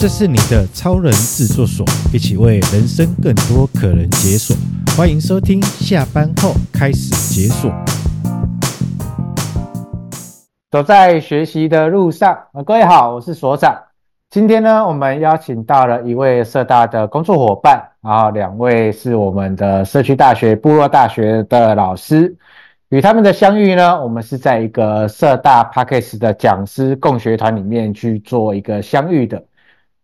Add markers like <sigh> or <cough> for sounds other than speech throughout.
这是你的超人制作所，一起为人生更多可能解锁。欢迎收听，下班后开始解锁。走在学习的路上，各位好，我是所长。今天呢，我们邀请到了一位社大的工作伙伴，然后两位是我们的社区大学部落大学的老师。与他们的相遇呢，我们是在一个社大 Podcast 的讲师共学团里面去做一个相遇的。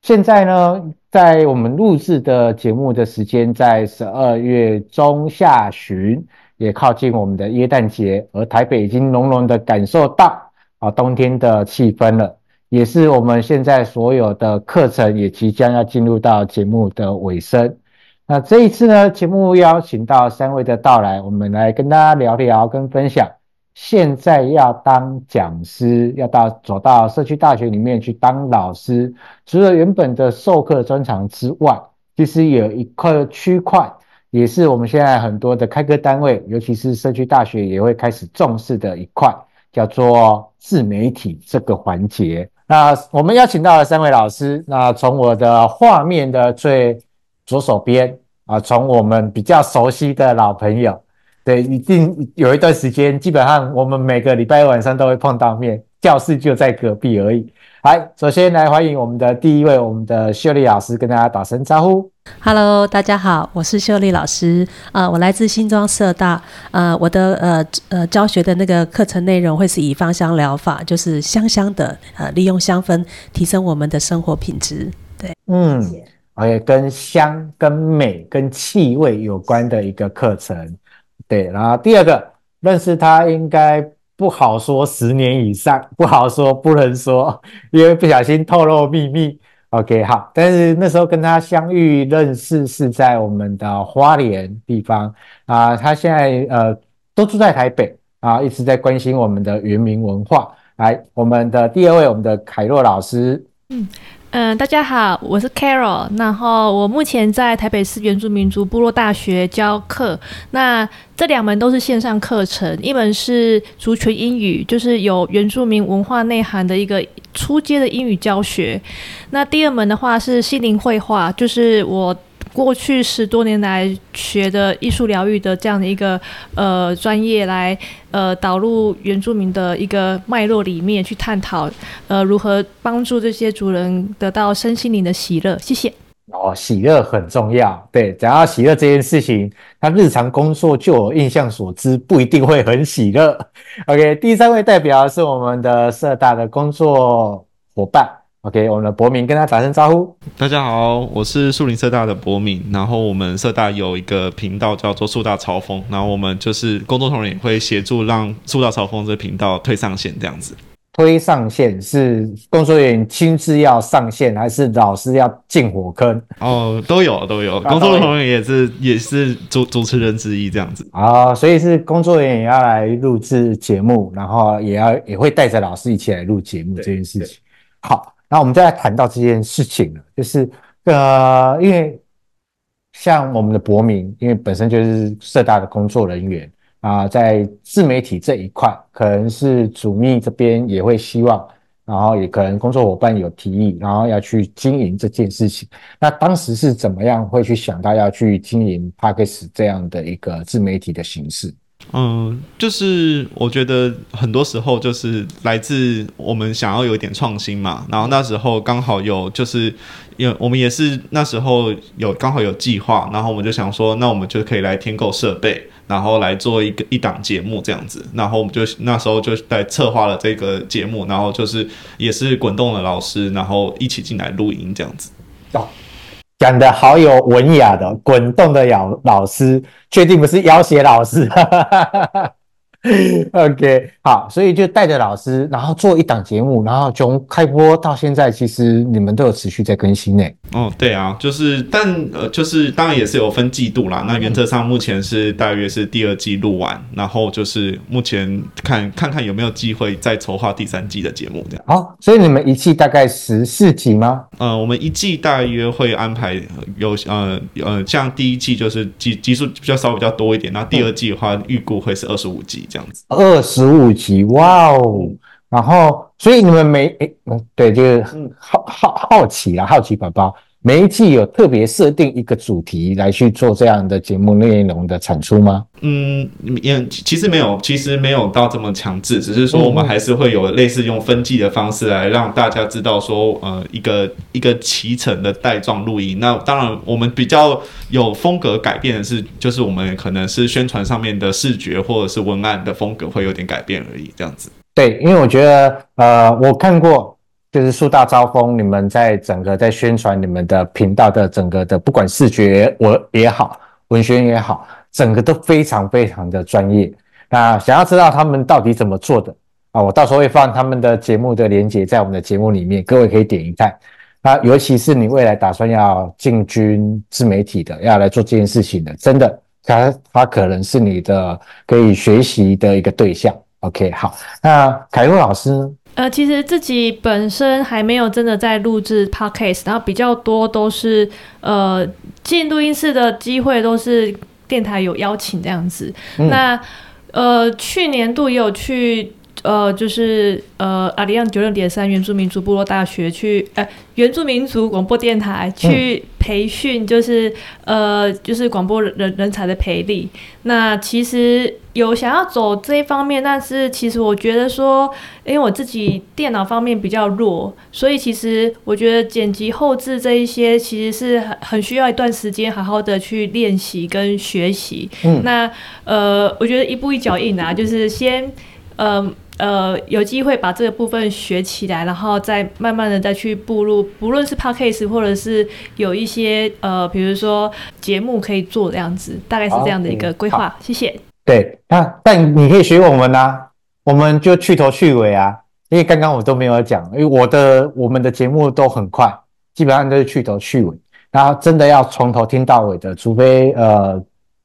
现在呢，在我们录制的节目的时间在十二月中下旬，也靠近我们的耶诞节，而台北已经浓浓的感受到啊冬天的气氛了，也是我们现在所有的课程也即将要进入到节目的尾声。那这一次呢，节目邀请到三位的到来，我们来跟大家聊聊跟分享。现在要当讲师，要到走到社区大学里面去当老师，除了原本的授课专长之外，其实有一块区块，也是我们现在很多的开课单位，尤其是社区大学也会开始重视的一块，叫做自媒体这个环节。那我们邀请到了三位老师，那从我的画面的最左手边啊，从我们比较熟悉的老朋友。对，一定有一段时间，基本上我们每个礼拜晚上都会碰到面，教室就在隔壁而已。来，首先来欢迎我们的第一位，我们的秀丽老师，跟大家打声招呼。Hello，大家好，我是秀丽老师，呃，我来自新庄社大，呃，我的呃呃教学的那个课程内容会是以芳香疗法，就是香香的，呃，利用香氛提升我们的生活品质。对，嗯，而且跟香、跟美、跟气味有关的一个课程。对，然后第二个认识他应该不好说十年以上，不好说不能说，因为不小心透露秘密。OK，好，但是那时候跟他相遇认识是在我们的花莲地方啊，他现在呃都住在台北啊，一直在关心我们的原民文化。来，我们的第二位，我们的凯洛老师，嗯。嗯，大家好，我是 Carol，然后我目前在台北市原住民族部落大学教课。那这两门都是线上课程，一门是族群英语，就是有原住民文化内涵的一个初阶的英语教学。那第二门的话是心灵绘画，就是我。过去十多年来学的艺术疗愈的这样的一个呃专业来呃导入原住民的一个脉络里面去探讨呃如何帮助这些族人得到身心灵的喜乐。谢谢。哦，喜乐很重要。对，讲到喜乐这件事情，他日常工作就有印象所知，不一定会很喜乐。OK，第三位代表是我们的社大的工作伙伴。OK，我们的博明跟他打声招呼。大家好，我是树林社大的博明。然后我们社大有一个频道叫做树大潮风，然后我们就是工作同仁也会协助让树大潮风这个频道推上线这样子。推上线是工作人员亲自要上线，还是老师要进火坑？哦，都有都有，工作人员也是也是主主持人之一这样子。啊、哦，所以是工作人员也要来录制节目，然后也要也会带着老师一起来录节目这件事情。好。那我们再来谈到这件事情了，就是呃，因为像我们的博明，因为本身就是社大的工作人员啊、在自媒体这一块，可能是主秘这边也会希望，然后也可能工作伙伴有提议，然后要去经营这件事情。那当时是怎么样会去想到要去经营 Podcast 这样的一个自媒体的形式？嗯，就是我觉得很多时候就是来自我们想要有一点创新嘛，然后那时候刚好有就是有我们也是那时候有刚好有计划，然后我们就想说，那我们就可以来添购设备，然后来做一个一档节目这样子，然后我们就那时候就在策划了这个节目，然后就是也是滚动的老师，然后一起进来录音这样子。讲的好有文雅的，滚动的老老师，确定不是要挟老师？哈哈哈哈 <laughs> OK，好，所以就带着老师，然后做一档节目，然后从开播到现在，其实你们都有持续在更新呢。哦，对啊，就是，但呃，就是当然也是有分季度啦。那原则上目前是大约是第二季录完，然后就是目前看看看有没有机会再筹划第三季的节目这样。好，所以你们一季大概十四集吗？呃，我们一季大约会安排有呃呃，像第一季就是集集数比较少比较多一点，那第二季的话预估会是二十五集。这样子，二十五集，哇哦！然后，所以你们每诶，嗯，对，就是好好好奇啊，好奇宝宝。每一季有特别设定一个主题来去做这样的节目内容的产出吗？嗯，也其实没有，其实没有到这么强制，只是说我们还是会有类似用分季的方式来让大家知道说，呃，一个一个骑乘的带状录音。那当然，我们比较有风格改变的是，就是我们可能是宣传上面的视觉或者是文案的风格会有点改变而已，这样子。对，因为我觉得，呃，我看过。就是树大招风，你们在整个在宣传你们的频道的整个的，不管视觉我也好，文宣也好，整个都非常非常的专业。那想要知道他们到底怎么做的啊？我到时候会放他们的节目的连接在我们的节目里面，各位可以点一看。那尤其是你未来打算要进军自媒体的，要来做这件事情的，真的，他他可能是你的可以学习的一个对象。OK，好，那凯洛老师呢？呃，其实自己本身还没有真的在录制 podcast，然后比较多都是呃进录音室的机会都是电台有邀请这样子。嗯、那呃去年度也有去呃就是呃阿里安九六点三原住民族部落大学去呃原住民族广播电台去培训，就是、嗯、呃就是广播人人才的培力。那其实。有想要走这一方面，但是其实我觉得说，因为我自己电脑方面比较弱，所以其实我觉得剪辑后置这一些其实是很很需要一段时间好好的去练习跟学习。嗯，那呃，我觉得一步一脚印啊，就是先呃呃有机会把这个部分学起来，然后再慢慢的再去步入，不论是 podcast 或者是有一些呃，比如说节目可以做这样子，大概是这样的一个规划。谢谢。对，那但你可以学我们啊，我们就去头去尾啊，因为刚刚我都没有讲，因为我的我们的节目都很快，基本上都是去头去尾，然后真的要从头听到尾的，除非呃，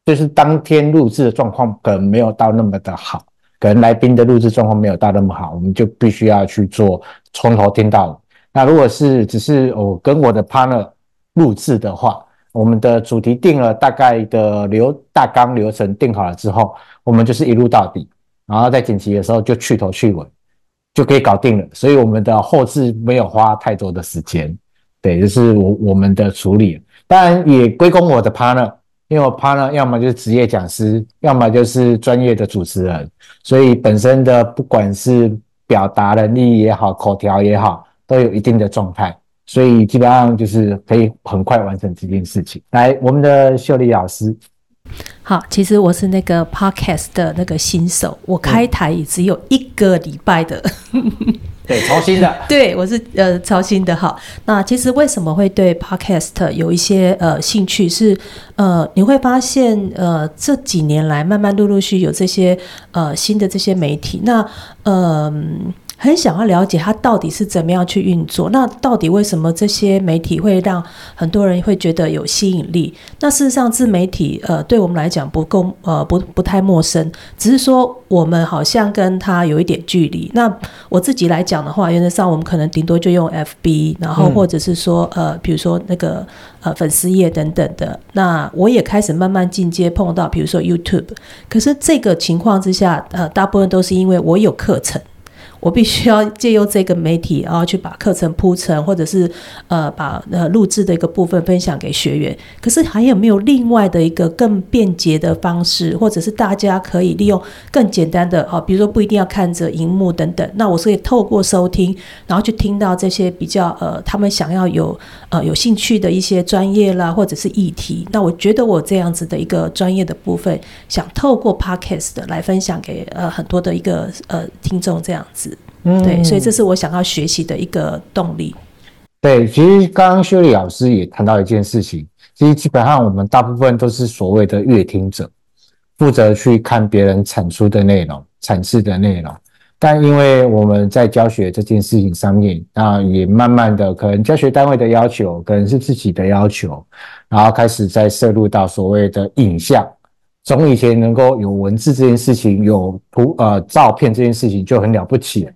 就是当天录制的状况可能没有到那么的好，可能来宾的录制状况没有到那么好，我们就必须要去做从头听到尾。那如果是只是我跟我的 partner 录制的话，我们的主题定了，大概的流大纲流程定好了之后，我们就是一路到底，然后在剪辑的时候就去头去尾，就可以搞定了。所以我们的后制没有花太多的时间，对，就是我我们的处理。当然也归功我的 partner，因为我 partner 要么就是职业讲师，要么就是专业的主持人，所以本身的不管是表达能力也好，口条也好，都有一定的状态。所以基本上就是可以很快完成这件事情。来，我们的秀丽老师，好，其实我是那个 podcast 的那个新手，我开台也只有一个礼拜的，嗯、对，操心的，<laughs> 对，我是呃操心的。好，那其实为什么会对 podcast 有一些呃兴趣是？呃你会发现呃这几年来慢慢陆陆续续有这些呃新的这些媒体，那嗯。呃很想要了解它到底是怎么样去运作，那到底为什么这些媒体会让很多人会觉得有吸引力？那事实上，自媒体呃，对我们来讲不够呃不不太陌生，只是说我们好像跟它有一点距离。那我自己来讲的话，原则上我们可能顶多就用 FB，然后或者是说呃，比如说那个呃粉丝页等等的。那我也开始慢慢进阶碰到，比如说 YouTube。可是这个情况之下，呃，大部分都是因为我有课程。我必须要借由这个媒体，然后去把课程铺成，或者是呃把呃录制的一个部分分享给学员。可是还有没有另外的一个更便捷的方式，或者是大家可以利用更简单的哦，比如说不一定要看着荧幕等等。那我是可以透过收听，然后去听到这些比较呃他们想要有呃有兴趣的一些专业啦，或者是议题。那我觉得我这样子的一个专业的部分，想透过 Podcast 来分享给呃很多的一个呃听众这样子。嗯，对，所以这是我想要学习的一个动力。对，其实刚刚修丽老师也谈到一件事情，其实基本上我们大部分都是所谓的阅听者，负责去看别人产出的内容、阐释的内容。但因为我们在教学这件事情上面，那也慢慢的可能教学单位的要求，可能是自己的要求，然后开始在摄入到所谓的影像。从以前能够有文字这件事情，有图呃照片这件事情就很了不起了，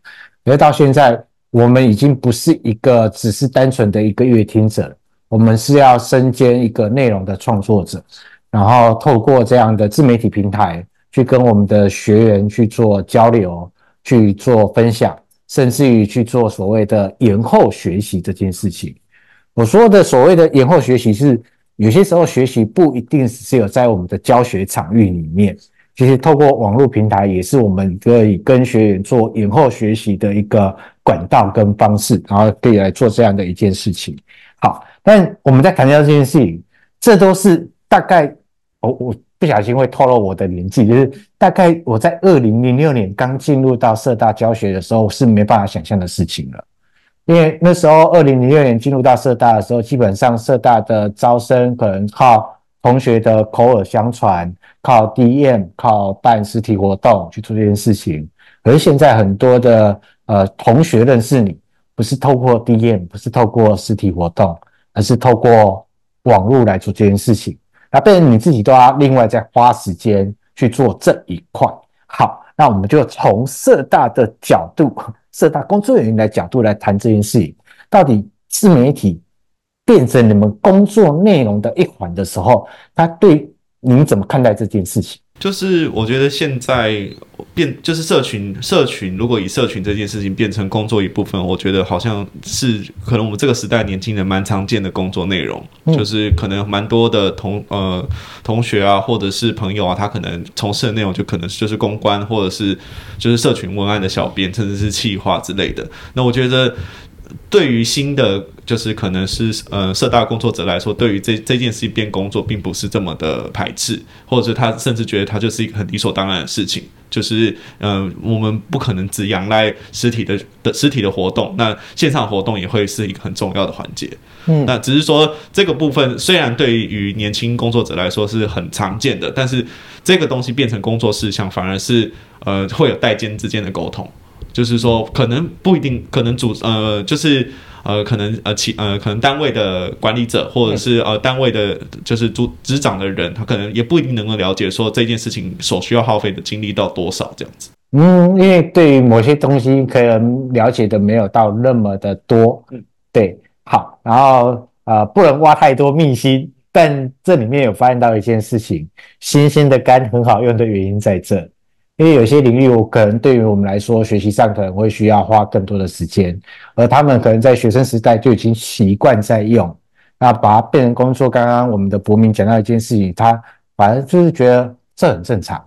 而到现在，我们已经不是一个只是单纯的一个阅听者，我们是要身兼一个内容的创作者，然后透过这样的自媒体平台去跟我们的学员去做交流、去做分享，甚至于去做所谓的延后学习这件事情。我说的所谓的延后学习是，有些时候学习不一定只有在我们的教学场域里面，其实透过网络平台也是我们可以跟学员做延后学习的一个管道跟方式，然后可以来做这样的一件事情。好，但我们在谈到这件事情，这都是大概，我我不小心会透露我的年纪，就是大概我在二零零六年刚进入到社大教学的时候，是没办法想象的事情了。因为那时候，二零零六年进入到社大的时候，基本上社大的招生可能靠同学的口耳相传，靠 DM，靠办实体活动去做这件事情。可是现在很多的呃同学认识你，不是透过 DM，不是透过实体活动，而是透过网络来做这件事情。那变成你自己都要另外再花时间去做这一块。好，那我们就从社大的角度。社大工作人员的角度来谈这件事情，到底自媒体变成你们工作内容的一环的时候，他对你怎么看待这件事情？就是我觉得现在变就是社群，社群如果以社群这件事情变成工作一部分，我觉得好像是可能我们这个时代年轻人蛮常见的工作内容，嗯、就是可能蛮多的同呃同学啊，或者是朋友啊，他可能从事的内容就可能就是公关，或者是就是社群文案的小编，甚至是企划之类的。那我觉得。对于新的就是可能是呃社大工作者来说，对于这这件事情变工作，并不是这么的排斥，或者是他甚至觉得他就是一个很理所当然的事情。就是嗯、呃，我们不可能只仰赖实体的的实体的活动，那线上活动也会是一个很重要的环节。嗯，那只是说这个部分虽然对于年轻工作者来说是很常见的，但是这个东西变成工作事项，反而是呃会有代间之间的沟通。就是说，可能不一定，可能主呃，就是呃，可能呃，其呃，可能单位的管理者，或者是呃，单位的，就是组执掌的人，他可能也不一定能够了解说这件事情所需要耗费的精力到多少这样子。嗯，因为对于某些东西，可能了解的没有到那么的多。嗯，对，好，然后呃，不能挖太多秘辛，但这里面有发现到一件事情，新鲜的肝很好用的原因在这。因为有些领域，我可能对于我们来说，学习上可能会需要花更多的时间，而他们可能在学生时代就已经习惯在用，那把它变成工作。刚刚我们的博明讲到一件事情，他反正就是觉得这很正常。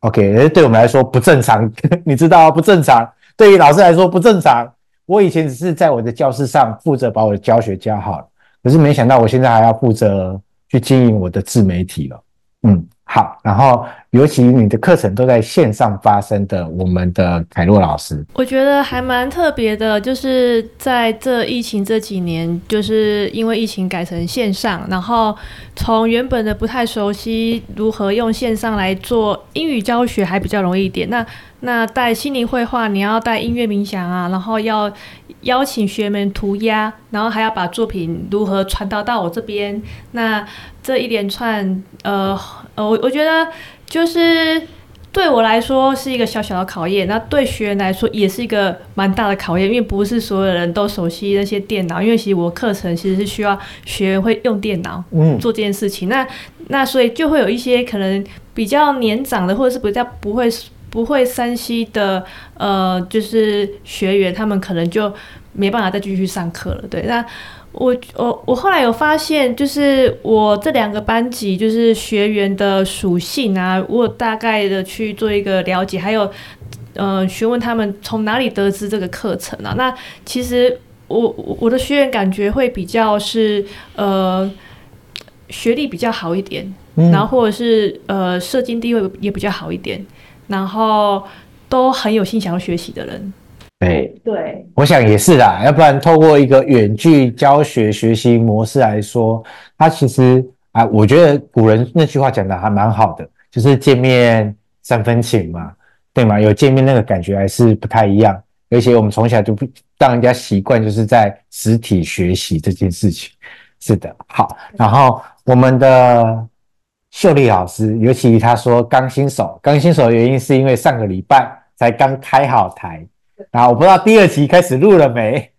OK，而对我们来说不正常，<laughs> 你知道不正常。对于老师来说不正常。我以前只是在我的教室上负责把我的教学教好，可是没想到我现在还要负责去经营我的自媒体了。嗯。好，然后尤其你的课程都在线上发生的，我们的凯洛老师，我觉得还蛮特别的，就是在这疫情这几年，就是因为疫情改成线上，然后从原本的不太熟悉如何用线上来做英语教学，还比较容易一点。那那带心灵绘画，你要带音乐冥想啊，然后要邀请学员们涂鸦，然后还要把作品如何传达到我这边，那这一连串呃。呃，我我觉得就是对我来说是一个小小的考验，那对学员来说也是一个蛮大的考验，因为不是所有人都熟悉那些电脑，因为其实我课程其实是需要学员会用电脑，嗯，做这件事情。嗯、那那所以就会有一些可能比较年长的，或者是比较不会不会 3C 的，呃，就是学员，他们可能就没办法再继续上课了。对，那。我我我后来有发现，就是我这两个班级就是学员的属性啊，我大概的去做一个了解，还有呃询问他们从哪里得知这个课程啊。那其实我我的学员感觉会比较是呃学历比较好一点，嗯、然后或者是呃社经地位也比较好一点，然后都很有心想要学习的人。对对，我想也是啦，要不然透过一个远距教学学习模式来说，它其实啊，我觉得古人那句话讲的还蛮好的，就是见面三分情嘛，对吗？有见面那个感觉还是不太一样，而且我们从小就不让人家习惯，就是在实体学习这件事情。是的，好，然后我们的秀丽老师，尤其他说刚新手，刚新手的原因是因为上个礼拜才刚开好台。啊，我不知道第二集开始录了没？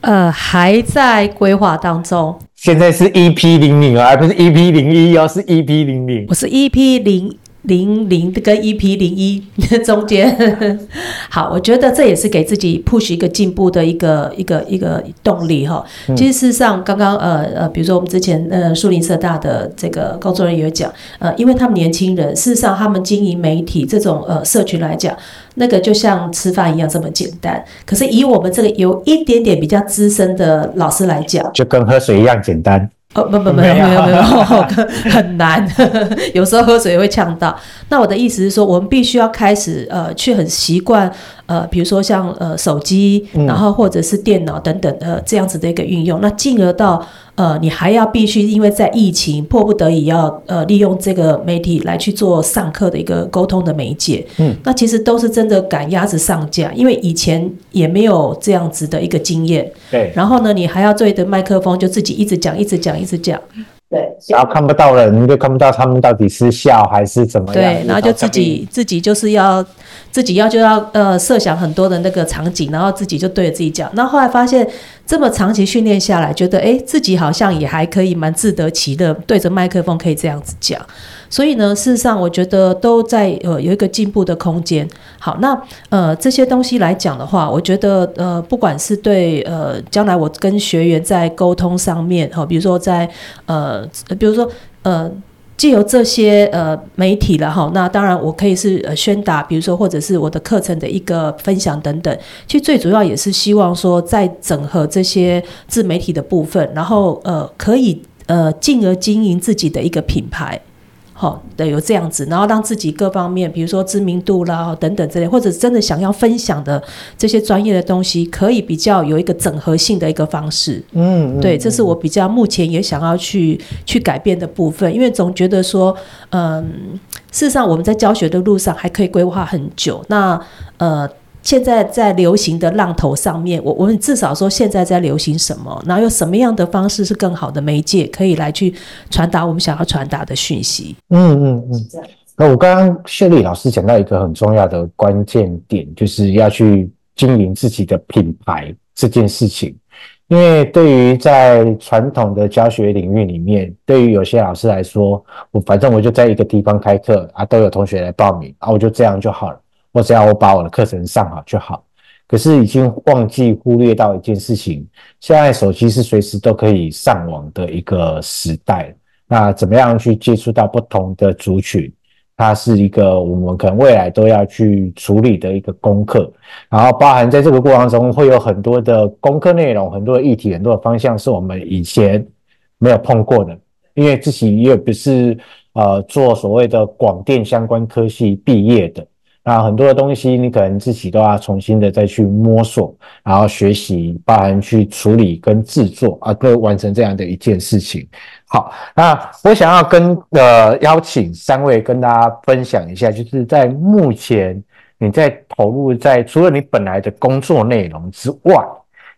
呃，还在规划当中。现在是 EP 零零哦，而不是 EP 零一哦，是 EP 零零。我是 EP 零零零跟 EP 零一 <laughs> 中间，<laughs> 好，我觉得这也是给自己 push 一个进步的一个一个一个动力哈。其实事实上，刚刚呃呃，比如说我们之前呃树林社大的这个工作人员有讲，呃，因为他们年轻人，事实上他们经营媒体这种呃社群来讲，那个就像吃饭一样这么简单。可是以我们这个有一点点比较资深的老师来讲，就跟喝水一样简单。哦，不不没有没有没有，<laughs> 很难，<laughs> 有时候喝水也会呛到。那我的意思是说，我们必须要开始呃，去很习惯呃，比如说像呃手机，然后或者是电脑等等的这样子的一个运用，那进而到。呃，你还要必须因为在疫情迫不得已要呃利用这个媒体来去做上课的一个沟通的媒介，嗯，那其实都是真的赶鸭子上架，因为以前也没有这样子的一个经验，对，然后呢，你还要对着麦克风就自己一直讲，一直讲，一直讲。对，然后看不到人，就看不到他们到底是笑还是怎么样。对，然后就自己自己就是要自己要就要呃设想很多的那个场景，然后自己就对着自己讲。那后，后来发现这么长期训练下来，觉得诶自己好像也还可以蛮自得其乐，对着麦克风可以这样子讲。所以呢，事实上我觉得都在呃有一个进步的空间。好，那呃这些东西来讲的话，我觉得呃不管是对呃将来我跟学员在沟通上面，哈，比如说在呃比如说呃借由这些呃媒体了哈，那当然我可以是呃宣达，比如说或者是我的课程的一个分享等等。其实最主要也是希望说在整合这些自媒体的部分，然后呃可以呃进而经营自己的一个品牌。好，对，有这样子，然后让自己各方面，比如说知名度啦等等之类，或者真的想要分享的这些专业的东西，可以比较有一个整合性的一个方式。嗯，对，这是我比较目前也想要去去改变的部分，因为总觉得说，嗯，事实上我们在教学的路上还可以规划很久。那呃。现在在流行的浪头上面，我我们至少说现在在流行什么，然后用什么样的方式是更好的媒介，可以来去传达我们想要传达的讯息。嗯嗯嗯。那我刚刚秀丽老师讲到一个很重要的关键点，就是要去经营自己的品牌这件事情。因为对于在传统的教学领域里面，对于有些老师来说，我反正我就在一个地方开课啊，都有同学来报名啊，我就这样就好了。我只要我把我的课程上好就好，可是已经忘记忽略到一件事情，现在手机是随时都可以上网的一个时代。那怎么样去接触到不同的族群？它是一个我们可能未来都要去处理的一个功课。然后包含在这个过程中会有很多的功课内容、很多的议题、很多的方向是我们以前没有碰过的，因为自己也不是呃做所谓的广电相关科系毕业的。那很多的东西，你可能自己都要重新的再去摸索，然后学习，包含去处理跟制作啊，都完成这样的一件事情。好，那我想要跟呃邀请三位跟大家分享一下，就是在目前你在投入在除了你本来的工作内容之外，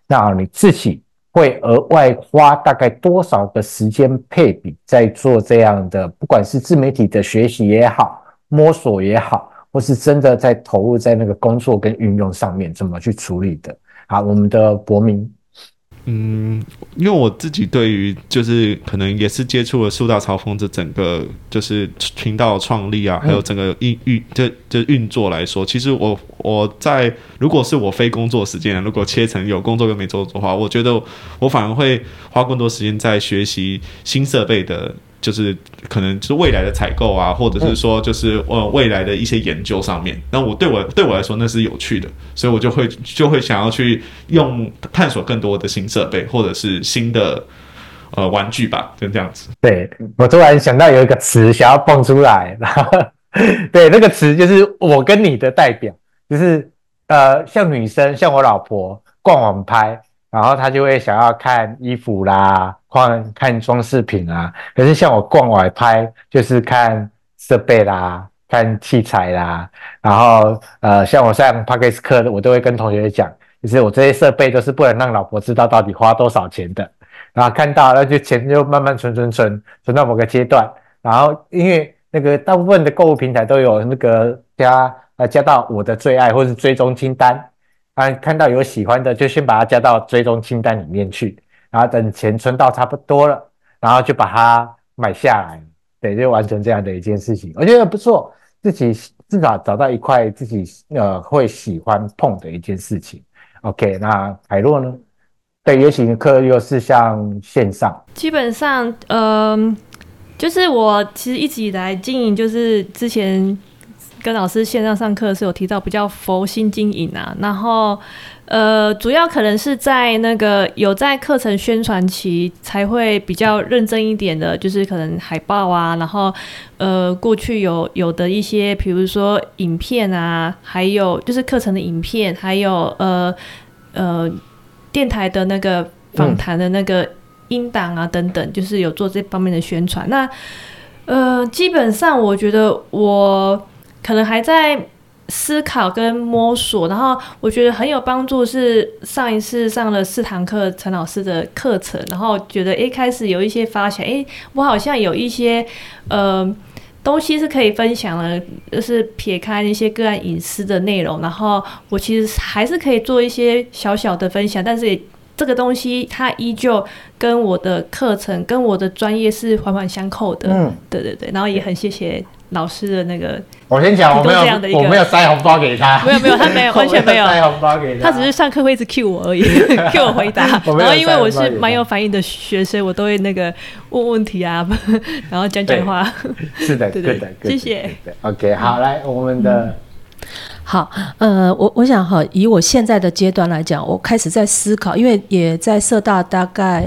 那你自己会额外花大概多少个时间配比在做这样的，不管是自媒体的学习也好，摸索也好。或是真的在投入在那个工作跟运用上面，怎么去处理的？好，我们的博明，嗯，因为我自己对于就是可能也是接触了树大潮风这整个就是频道创立啊，还有整个运运这这运作来说，其实我我在如果是我非工作时间，如果切成有工作跟没工作的话，我觉得我反而会花更多时间在学习新设备的。就是可能就是未来的采购啊，或者是说就是呃未来的一些研究上面，那我对我对我来说那是有趣的，所以我就会就会想要去用探索更多的新设备或者是新的呃玩具吧，就这样子。对，我突然想到有一个词想要蹦出来，然后对那个词就是我跟你的代表，就是呃像女生像我老婆逛网拍。然后他就会想要看衣服啦，看看装饰品啊。可是像我逛外拍，就是看设备啦，看器材啦。然后呃，像我上 Podcast 课，我都会跟同学讲，就是我这些设备都是不能让老婆知道到底花多少钱的。然后看到，那就钱就慢慢存存存，存到某个阶段。然后因为那个大部分的购物平台都有那个加呃加到我的最爱或是追踪清单。啊，看到有喜欢的，就先把它加到追踪清单里面去，然后等钱存到差不多了，然后就把它买下来，对，就完成这样的一件事情，我觉得不错。自己至少找到一块自己呃会喜欢碰的一件事情。OK，那凯洛呢？对，原型课又是像线上，基本上，嗯、就是我其实一直以来经营，就是之前跟老师线上上课是有提到比较佛心经营啊，然后。呃，主要可能是在那个有在课程宣传期才会比较认真一点的，就是可能海报啊，然后呃，过去有有的一些，比如说影片啊，还有就是课程的影片，还有呃呃电台的那个访谈的那个音档啊等等，就是有做这方面的宣传。那呃，基本上我觉得我可能还在。思考跟摸索，然后我觉得很有帮助。是上一次上了四堂课陈老师的课程，然后觉得一开始有一些发现，诶我好像有一些呃东西是可以分享的，就是撇开那些个案隐私的内容，然后我其实还是可以做一些小小的分享，但是也这个东西它依旧跟我的课程跟我的专业是环环相扣的。嗯，对对对，然后也很谢谢。老师的那个，我先讲，我没有，我没有塞红包给他，没有没有，他没有，<laughs> 完全没有塞红包给他，他只是上课会一直 cue 我而已，<laughs> cue 我回答。然后因为我是蛮有反应的学生，我都会那个问问题啊，<laughs> 然后讲讲话。是的，对的，谢谢。OK，好，来我们的。好，呃，我我想哈，以我现在的阶段来讲，我开始在思考，因为也在社大大概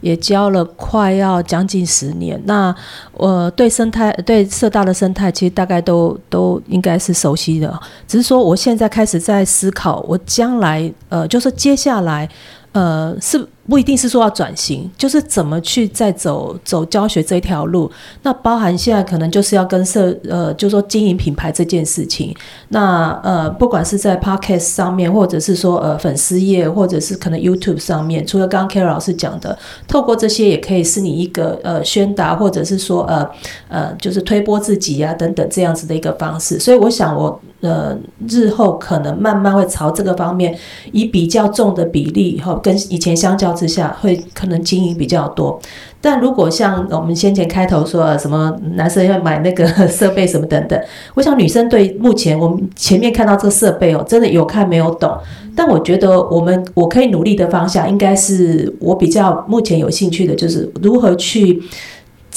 也教了快要将近十年，那我、呃、对生态对社大的生态其实大概都都应该是熟悉的，只是说我现在开始在思考，我将来呃，就是接下来呃是。不一定是说要转型，就是怎么去再走走教学这条路。那包含现在可能就是要跟社呃，就说经营品牌这件事情。那呃，不管是在 Podcast 上面，或者是说呃粉丝页，或者是可能 YouTube 上面，除了刚刚 Carol 老师讲的，透过这些也可以是你一个呃宣达，或者是说呃呃就是推波自己啊等等这样子的一个方式。所以我想我呃日后可能慢慢会朝这个方面，以比较重的比例哈，跟以前相较。之下会可能经营比较多，但如果像我们先前开头说什么男生要买那个设备什么等等，我想女生对目前我们前面看到这个设备哦，真的有看没有懂，但我觉得我们我可以努力的方向，应该是我比较目前有兴趣的，就是如何去。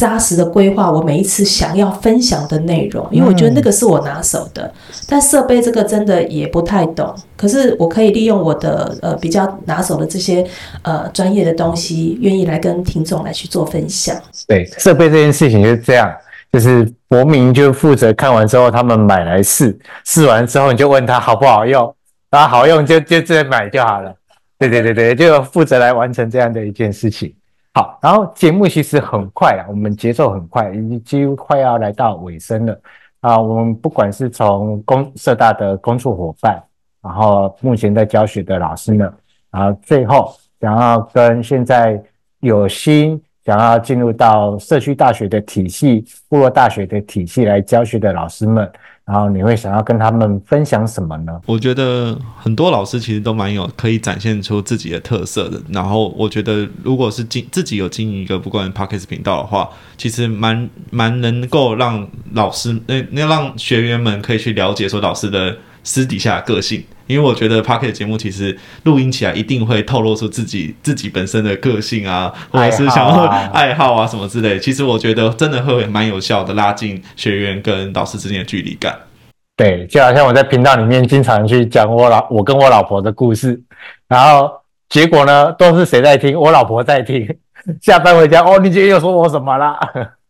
扎实的规划我每一次想要分享的内容，因为我觉得那个是我拿手的。嗯、但设备这个真的也不太懂，可是我可以利用我的呃比较拿手的这些呃专业的东西，愿意来跟听众来去做分享。对，设备这件事情就是这样，就是博明就负责看完之后他们买来试，试完之后你就问他好不好用，然后好用就就直接买就好了。对对对对，就负责来完成这样的一件事情。好，然后节目其实很快啊，我们节奏很快，已经快要来到尾声了啊。我们不管是从工社大的工作伙伴，然后目前在教学的老师们，然后最后想要跟现在有心想要进入到社区大学的体系、部落大学的体系来教学的老师们。然后你会想要跟他们分享什么呢？我觉得很多老师其实都蛮有可以展现出自己的特色的。然后我觉得，如果是经自己有经营一个不管 Podcast 频道的话，其实蛮蛮能够让老师那那让学员们可以去了解说老师的私底下的个性。因为我觉得 Podcast 节目其实录音起来一定会透露出自己自己本身的个性啊，或者是想要爱好啊什么之类。其实我觉得真的会蛮有效的，拉近学员跟导师之间的距离感。对，就好像我在频道里面经常去讲我老我跟我老婆的故事，然后结果呢都是谁在听？我老婆在听。<laughs> 下班回家哦，你今天又说我什么啦？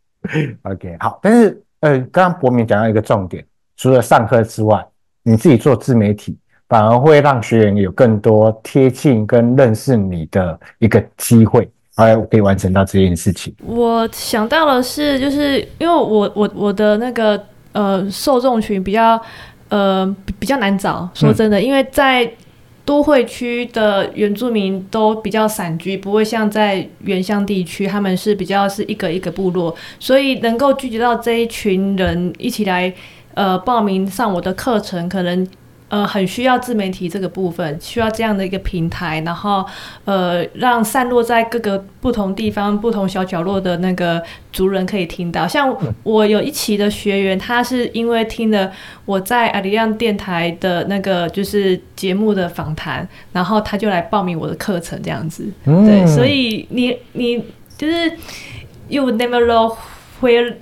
<laughs> OK，好。但是呃，刚刚博明讲到一个重点，除了上课之外，你自己做自媒体。反而会让学员有更多贴近跟认识你的一个机会，哎，我可以完成到这件事情。我想到的是，就是因为我我我的那个呃受众群比较呃比较难找，说真的，嗯、因为在都会区的原住民都比较散居，不会像在原乡地区，他们是比较是一个一个部落，所以能够聚集到这一群人一起来呃报名上我的课程，可能。呃很需要自媒体这个部分，需要这样的一个平台，然后呃让散落在各个不同地方、不同小角落的那个族人可以听到。像我有一期的学员，他是因为听了我在阿里亮电台的那个就是节目的访谈，然后他就来报名我的课程这样子。嗯、对，所以你你就是 you never know where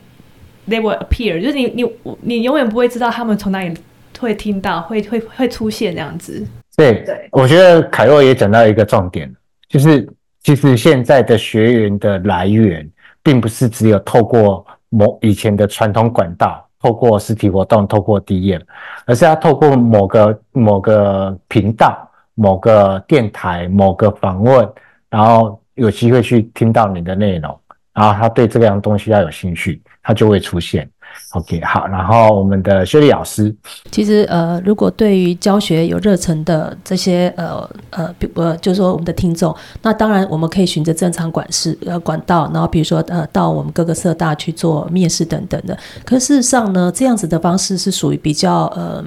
they will appear，就是你你你永远不会知道他们从哪里会听到，会会会出现这样子。对，对我觉得凯若也讲到一个重点，就是其实现在的学员的来源，并不是只有透过某以前的传统管道，透过实体活动，透过 DM，而是要透过某个某个频道、某个电台、某个访问，然后有机会去听到你的内容，然后他对这个样东西要有兴趣。它就会出现，OK，好，然后我们的薛莉老师，其实呃，如果对于教学有热忱的这些呃呃，比呃，就是说我们的听众，那当然我们可以循着正常管事呃管道，然后比如说呃到我们各个社大去做面试等等的。可事实上呢，这样子的方式是属于比较呃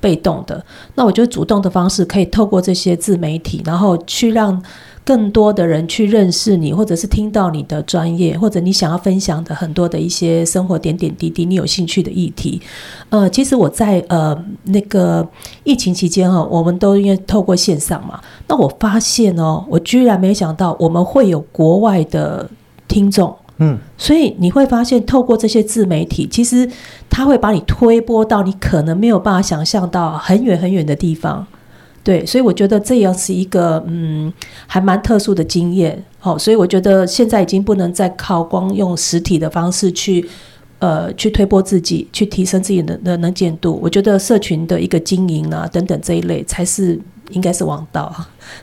被动的。那我觉得主动的方式可以透过这些自媒体，然后去让。更多的人去认识你，或者是听到你的专业，或者你想要分享的很多的一些生活点点滴滴，你有兴趣的议题。呃，其实我在呃那个疫情期间哈，我们都因为透过线上嘛，那我发现哦，我居然没想到我们会有国外的听众，嗯，所以你会发现透过这些自媒体，其实它会把你推播到你可能没有办法想象到很远很远的地方。对，所以我觉得这也是一个嗯，还蛮特殊的经验。好、哦，所以我觉得现在已经不能再靠光用实体的方式去呃去推波自己，去提升自己的的能见度。我觉得社群的一个经营啊等等这一类才是应该是王道。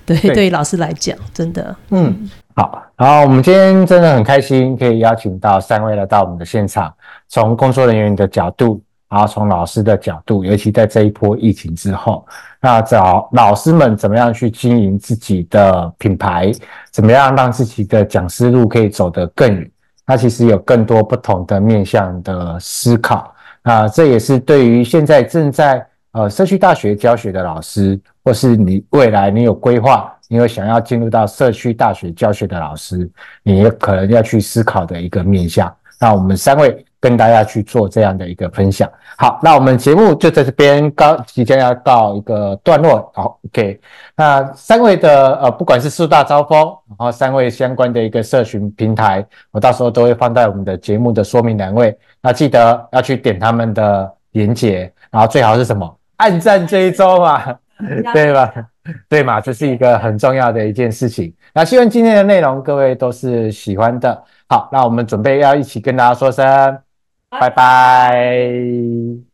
对，对，对于老师来讲，真的。嗯，好，然后我们今天真的很开心，可以邀请到三位来到我们的现场，从工作人员的角度。然后从老师的角度，尤其在这一波疫情之后，那找老师们怎么样去经营自己的品牌，怎么样让自己的讲师路可以走得更远？那其实有更多不同的面向的思考。那这也是对于现在正在呃社区大学教学的老师，或是你未来你有规划，你有想要进入到社区大学教学的老师，你也可能要去思考的一个面向。那我们三位。跟大家去做这样的一个分享。好，那我们节目就在这边告即将要到一个段落。好，OK。那三位的呃，不管是四大招风，然后三位相关的一个社群平台，我到时候都会放在我们的节目的说明栏位。那记得要去点他们的连结，然后最好是什么？按赞追踪嘛，<laughs> 对吧？对嘛，这是一个很重要的一件事情。那希望今天的内容各位都是喜欢的。好，那我们准备要一起跟大家说声。拜拜。